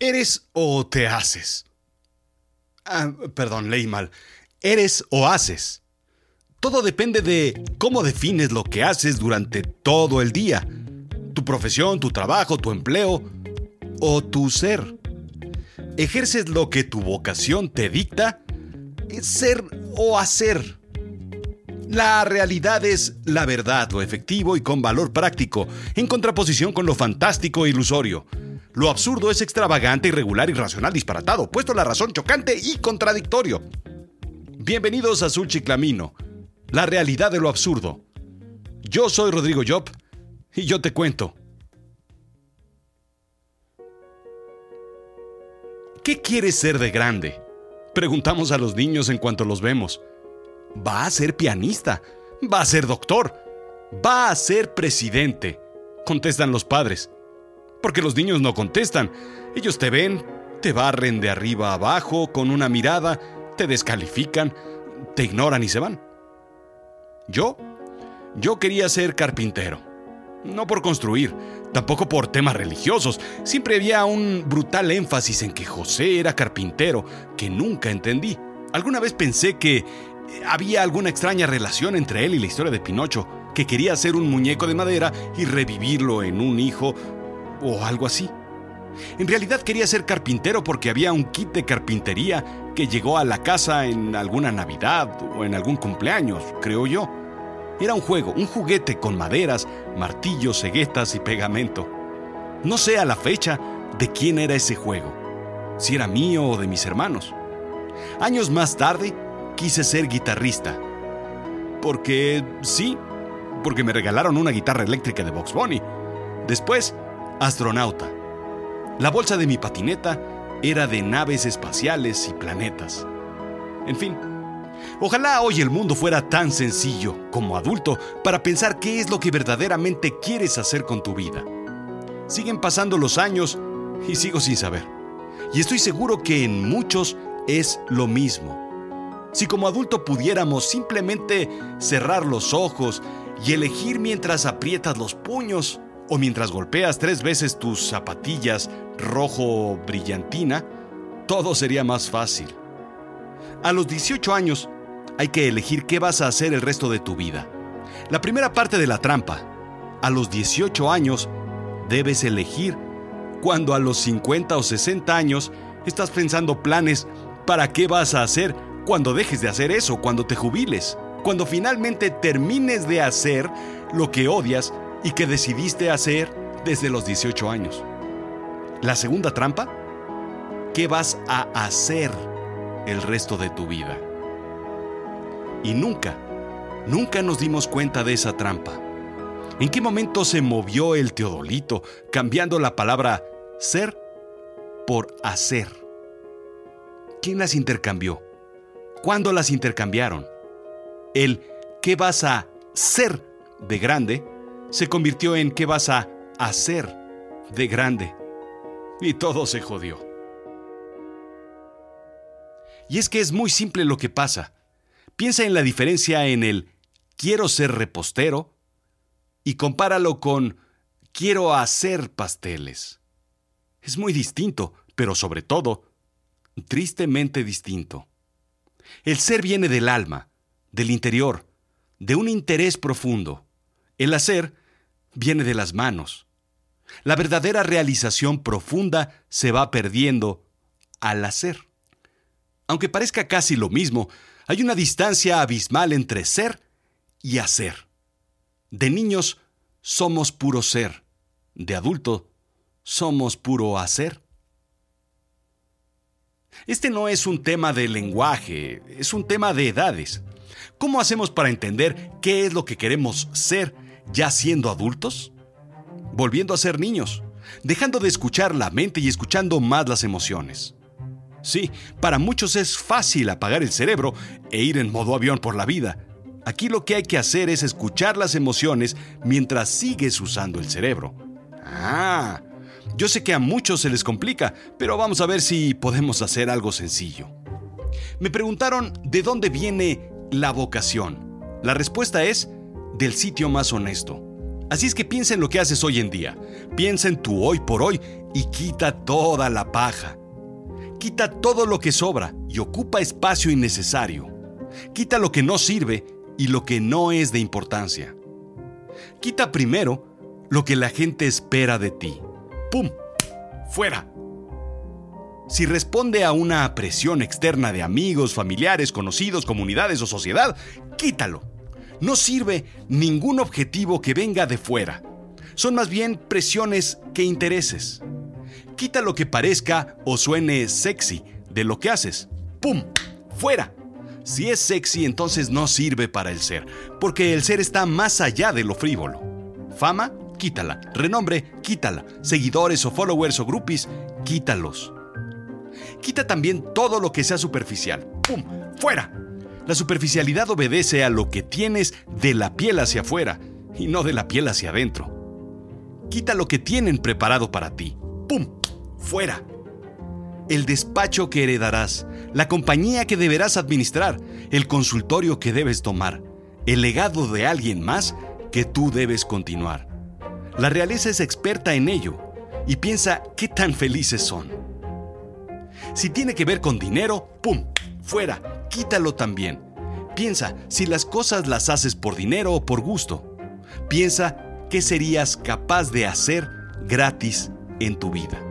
¿Eres o te haces? Ah, perdón, leí mal. ¿Eres o haces? Todo depende de cómo defines lo que haces durante todo el día. Tu profesión, tu trabajo, tu empleo o tu ser. ¿Ejerces lo que tu vocación te dicta? ¿Es ser o hacer? La realidad es la verdad, lo efectivo y con valor práctico, en contraposición con lo fantástico e ilusorio. Lo absurdo es extravagante, irregular, irracional, disparatado, puesto la razón chocante y contradictorio. Bienvenidos a Chiclamino, la realidad de lo absurdo. Yo soy Rodrigo Job y yo te cuento. ¿Qué quieres ser de grande? Preguntamos a los niños en cuanto los vemos. Va a ser pianista, va a ser doctor, va a ser presidente, contestan los padres porque los niños no contestan. Ellos te ven, te barren de arriba abajo con una mirada, te descalifican, te ignoran y se van. Yo, yo quería ser carpintero. No por construir, tampoco por temas religiosos. Siempre había un brutal énfasis en que José era carpintero, que nunca entendí. Alguna vez pensé que había alguna extraña relación entre él y la historia de Pinocho, que quería hacer un muñeco de madera y revivirlo en un hijo o algo así. En realidad quería ser carpintero porque había un kit de carpintería que llegó a la casa en alguna Navidad o en algún cumpleaños, creo yo. Era un juego, un juguete con maderas, martillos, ceguetas y pegamento. No sé a la fecha de quién era ese juego, si era mío o de mis hermanos. Años más tarde quise ser guitarrista. Porque sí, porque me regalaron una guitarra eléctrica de Box Bunny. Después Astronauta. La bolsa de mi patineta era de naves espaciales y planetas. En fin, ojalá hoy el mundo fuera tan sencillo como adulto para pensar qué es lo que verdaderamente quieres hacer con tu vida. Siguen pasando los años y sigo sin saber. Y estoy seguro que en muchos es lo mismo. Si como adulto pudiéramos simplemente cerrar los ojos y elegir mientras aprietas los puños, o mientras golpeas tres veces tus zapatillas rojo brillantina, todo sería más fácil. A los 18 años hay que elegir qué vas a hacer el resto de tu vida. La primera parte de la trampa. A los 18 años debes elegir cuando a los 50 o 60 años estás pensando planes para qué vas a hacer cuando dejes de hacer eso, cuando te jubiles, cuando finalmente termines de hacer lo que odias y que decidiste hacer desde los 18 años. La segunda trampa, ¿qué vas a hacer el resto de tu vida? Y nunca, nunca nos dimos cuenta de esa trampa. ¿En qué momento se movió el teodolito cambiando la palabra ser por hacer? ¿Quién las intercambió? ¿Cuándo las intercambiaron? El ¿qué vas a ser de grande? Se convirtió en qué vas a hacer de grande. Y todo se jodió. Y es que es muy simple lo que pasa. Piensa en la diferencia en el quiero ser repostero y compáralo con quiero hacer pasteles. Es muy distinto, pero sobre todo, tristemente distinto. El ser viene del alma, del interior, de un interés profundo. El hacer viene de las manos. La verdadera realización profunda se va perdiendo al hacer. Aunque parezca casi lo mismo, hay una distancia abismal entre ser y hacer. De niños somos puro ser, de adulto somos puro hacer. Este no es un tema de lenguaje, es un tema de edades. ¿Cómo hacemos para entender qué es lo que queremos ser ya siendo adultos? Volviendo a ser niños, dejando de escuchar la mente y escuchando más las emociones. Sí, para muchos es fácil apagar el cerebro e ir en modo avión por la vida. Aquí lo que hay que hacer es escuchar las emociones mientras sigues usando el cerebro. Ah, yo sé que a muchos se les complica, pero vamos a ver si podemos hacer algo sencillo. Me preguntaron de dónde viene la vocación. La respuesta es del sitio más honesto. Así es que piensa en lo que haces hoy en día, piensa en tu hoy por hoy y quita toda la paja. Quita todo lo que sobra y ocupa espacio innecesario. Quita lo que no sirve y lo que no es de importancia. Quita primero lo que la gente espera de ti. ¡Pum! ¡Fuera! Si responde a una presión externa de amigos, familiares, conocidos, comunidades o sociedad, quítalo. No sirve ningún objetivo que venga de fuera. Son más bien presiones que intereses. Quita lo que parezca o suene sexy de lo que haces. ¡Pum! ¡Fuera! Si es sexy, entonces no sirve para el ser, porque el ser está más allá de lo frívolo. Fama, quítala. Renombre, quítala. Seguidores o followers o groupies, quítalos. Quita también todo lo que sea superficial. ¡Pum! ¡Fuera! La superficialidad obedece a lo que tienes de la piel hacia afuera y no de la piel hacia adentro. Quita lo que tienen preparado para ti. ¡Pum! ¡Fuera! El despacho que heredarás, la compañía que deberás administrar, el consultorio que debes tomar, el legado de alguien más que tú debes continuar. La realeza es experta en ello y piensa qué tan felices son. Si tiene que ver con dinero, ¡pum! Fuera, quítalo también. Piensa si las cosas las haces por dinero o por gusto. Piensa qué serías capaz de hacer gratis en tu vida.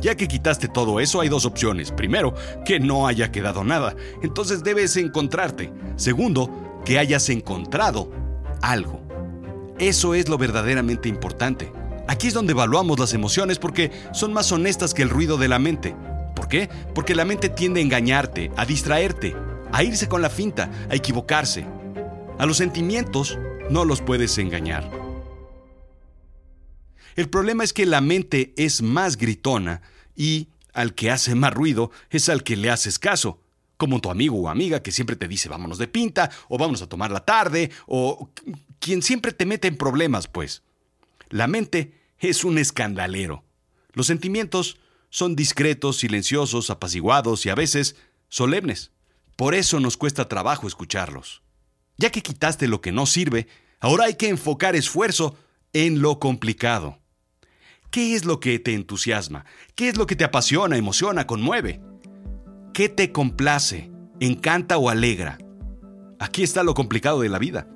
Ya que quitaste todo eso, hay dos opciones. Primero, que no haya quedado nada. Entonces debes encontrarte. Segundo, que hayas encontrado algo. Eso es lo verdaderamente importante. Aquí es donde evaluamos las emociones porque son más honestas que el ruido de la mente. ¿Por qué? Porque la mente tiende a engañarte, a distraerte, a irse con la finta, a equivocarse. A los sentimientos no los puedes engañar. El problema es que la mente es más gritona y al que hace más ruido es al que le haces caso, como tu amigo o amiga que siempre te dice vámonos de pinta o vamos a tomar la tarde o quien siempre te mete en problemas, pues. La mente es un escandalero. Los sentimientos son discretos, silenciosos, apaciguados y a veces solemnes. Por eso nos cuesta trabajo escucharlos. Ya que quitaste lo que no sirve, ahora hay que enfocar esfuerzo en lo complicado. ¿Qué es lo que te entusiasma? ¿Qué es lo que te apasiona, emociona, conmueve? ¿Qué te complace, encanta o alegra? Aquí está lo complicado de la vida.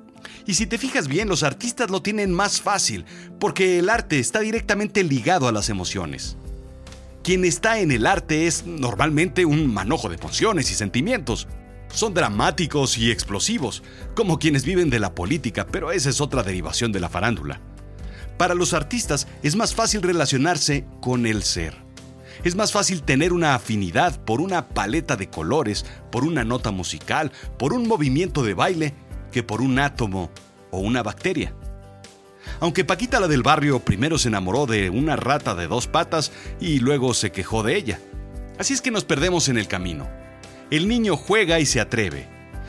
Y si te fijas bien, los artistas lo tienen más fácil, porque el arte está directamente ligado a las emociones. Quien está en el arte es normalmente un manojo de emociones y sentimientos. Son dramáticos y explosivos, como quienes viven de la política, pero esa es otra derivación de la farándula. Para los artistas es más fácil relacionarse con el ser. Es más fácil tener una afinidad por una paleta de colores, por una nota musical, por un movimiento de baile, que por un átomo o una bacteria. Aunque Paquita la del barrio primero se enamoró de una rata de dos patas y luego se quejó de ella. Así es que nos perdemos en el camino. El niño juega y se atreve.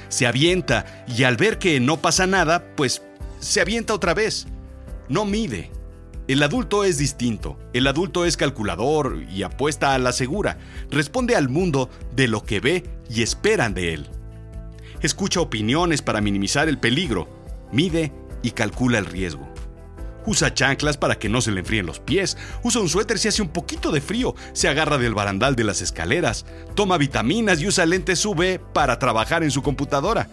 Se avienta y al ver que no pasa nada, pues se avienta otra vez no mide. El adulto es distinto. El adulto es calculador y apuesta a la segura. Responde al mundo de lo que ve y esperan de él. Escucha opiniones para minimizar el peligro. Mide y calcula el riesgo. Usa chanclas para que no se le enfríen los pies. Usa un suéter si hace un poquito de frío. Se agarra del barandal de las escaleras. Toma vitaminas y usa lentes UV para trabajar en su computadora.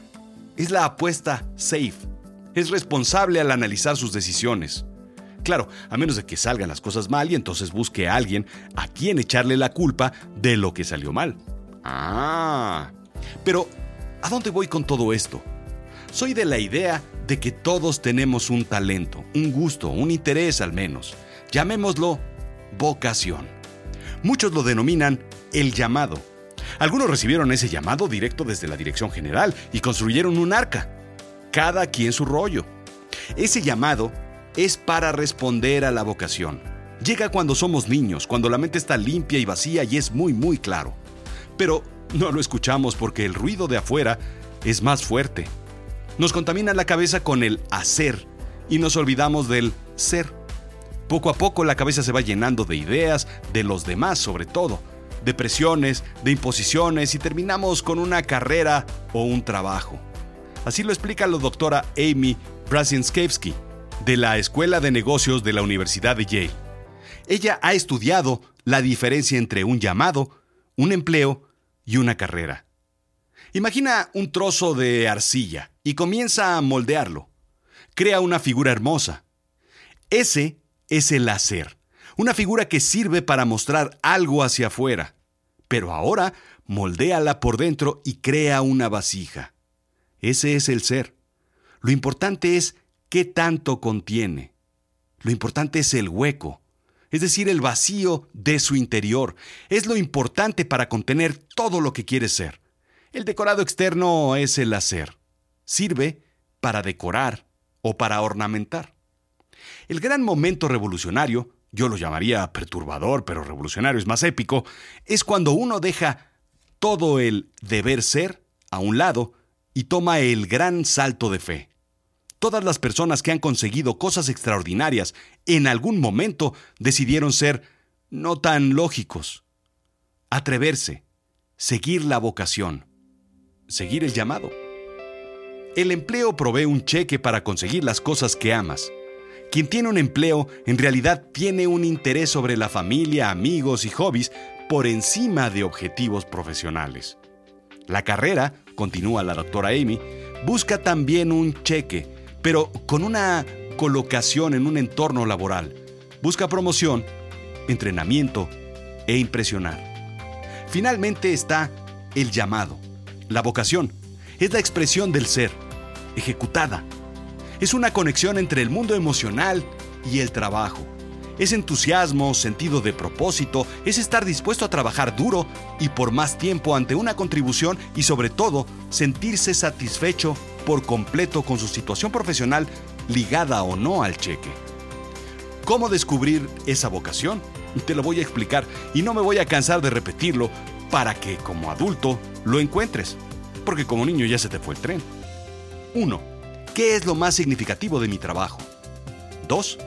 Es la apuesta safe es responsable al analizar sus decisiones. Claro, a menos de que salgan las cosas mal y entonces busque a alguien a quien echarle la culpa de lo que salió mal. Ah. Pero, ¿a dónde voy con todo esto? Soy de la idea de que todos tenemos un talento, un gusto, un interés al menos. Llamémoslo vocación. Muchos lo denominan el llamado. Algunos recibieron ese llamado directo desde la dirección general y construyeron un arca cada quien su rollo. Ese llamado es para responder a la vocación. Llega cuando somos niños, cuando la mente está limpia y vacía y es muy muy claro. Pero no lo escuchamos porque el ruido de afuera es más fuerte. Nos contamina la cabeza con el hacer y nos olvidamos del ser. Poco a poco la cabeza se va llenando de ideas, de los demás sobre todo, de presiones, de imposiciones y terminamos con una carrera o un trabajo. Así lo explica la doctora Amy Brasienskevsky, de la Escuela de Negocios de la Universidad de Yale. Ella ha estudiado la diferencia entre un llamado, un empleo y una carrera. Imagina un trozo de arcilla y comienza a moldearlo. Crea una figura hermosa. Ese es el hacer, una figura que sirve para mostrar algo hacia afuera. Pero ahora moldéala por dentro y crea una vasija. Ese es el ser. Lo importante es qué tanto contiene. Lo importante es el hueco, es decir, el vacío de su interior. Es lo importante para contener todo lo que quiere ser. El decorado externo es el hacer. Sirve para decorar o para ornamentar. El gran momento revolucionario, yo lo llamaría perturbador, pero revolucionario es más épico, es cuando uno deja todo el deber ser a un lado y toma el gran salto de fe. Todas las personas que han conseguido cosas extraordinarias en algún momento decidieron ser no tan lógicos. Atreverse, seguir la vocación, seguir el llamado. El empleo provee un cheque para conseguir las cosas que amas. Quien tiene un empleo en realidad tiene un interés sobre la familia, amigos y hobbies por encima de objetivos profesionales. La carrera, continúa la doctora Amy, busca también un cheque pero con una colocación en un entorno laboral. Busca promoción, entrenamiento e impresionar. Finalmente está el llamado. La vocación es la expresión del ser, ejecutada. Es una conexión entre el mundo emocional y el trabajo. Es entusiasmo, sentido de propósito, es estar dispuesto a trabajar duro y por más tiempo ante una contribución y sobre todo sentirse satisfecho por completo con su situación profesional ligada o no al cheque. ¿Cómo descubrir esa vocación? Te lo voy a explicar y no me voy a cansar de repetirlo para que como adulto lo encuentres, porque como niño ya se te fue el tren. 1. ¿Qué es lo más significativo de mi trabajo? 2.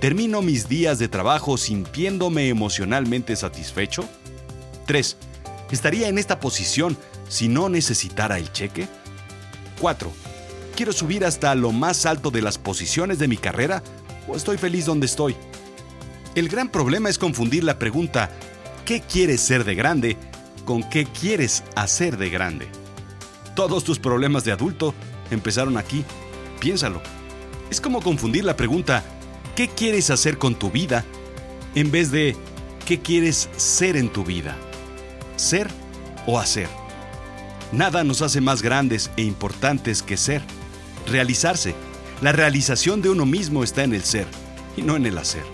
¿Termino mis días de trabajo sintiéndome emocionalmente satisfecho? 3. ¿Estaría en esta posición si no necesitara el cheque? 4. ¿Quiero subir hasta lo más alto de las posiciones de mi carrera o estoy feliz donde estoy? El gran problema es confundir la pregunta ¿qué quieres ser de grande? con ¿qué quieres hacer de grande? Todos tus problemas de adulto empezaron aquí. Piénsalo. Es como confundir la pregunta ¿qué quieres hacer con tu vida? en vez de ¿qué quieres ser en tu vida? ¿Ser o hacer? Nada nos hace más grandes e importantes que ser. Realizarse. La realización de uno mismo está en el ser y no en el hacer.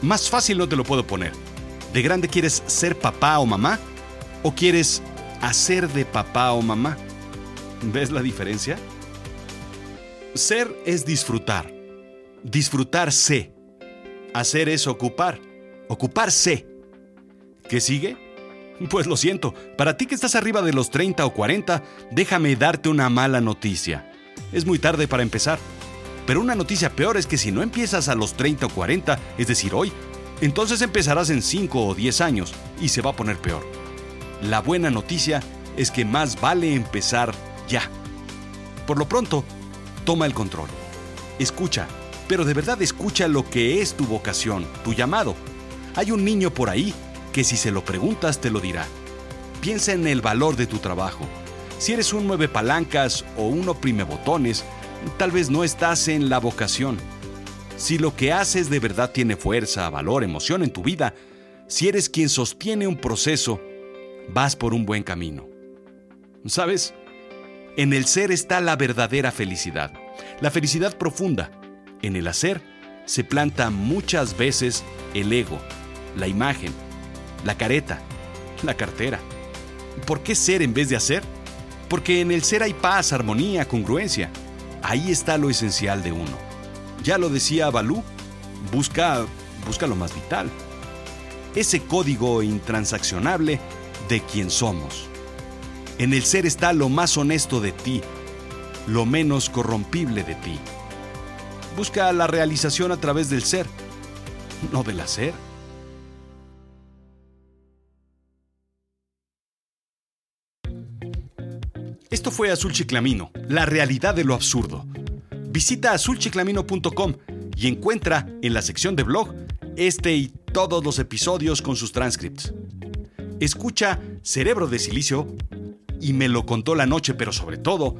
Más fácil no te lo puedo poner. ¿De grande quieres ser papá o mamá? ¿O quieres hacer de papá o mamá? ¿Ves la diferencia? Ser es disfrutar. Disfrutarse. Hacer es ocupar. Ocuparse. ¿Qué sigue? Pues lo siento, para ti que estás arriba de los 30 o 40, déjame darte una mala noticia. Es muy tarde para empezar. Pero una noticia peor es que si no empiezas a los 30 o 40, es decir, hoy, entonces empezarás en 5 o 10 años y se va a poner peor. La buena noticia es que más vale empezar ya. Por lo pronto, toma el control. Escucha, pero de verdad escucha lo que es tu vocación, tu llamado. Hay un niño por ahí que si se lo preguntas te lo dirá. Piensa en el valor de tu trabajo. Si eres un mueve palancas o un oprime botones, tal vez no estás en la vocación. Si lo que haces de verdad tiene fuerza, valor, emoción en tu vida, si eres quien sostiene un proceso, vas por un buen camino. ¿Sabes? En el ser está la verdadera felicidad, la felicidad profunda. En el hacer se planta muchas veces el ego, la imagen, la careta, la cartera. ¿Por qué ser en vez de hacer? Porque en el ser hay paz, armonía, congruencia. Ahí está lo esencial de uno. Ya lo decía Balú, busca, busca lo más vital. Ese código intransaccionable de quien somos. En el ser está lo más honesto de ti, lo menos corrompible de ti. Busca la realización a través del ser, no del hacer. Esto fue Azul Chiclamino, la realidad de lo absurdo. Visita azulchiclamino.com y encuentra en la sección de blog este y todos los episodios con sus transcripts. Escucha Cerebro de Silicio y Me lo contó la noche, pero sobre todo,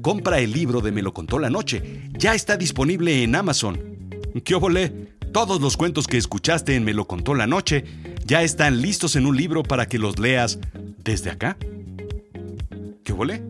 compra el libro de Me lo contó la noche. Ya está disponible en Amazon. ¿Qué volé? Todos los cuentos que escuchaste en Me lo contó la noche ya están listos en un libro para que los leas desde acá. ¿Qué volé?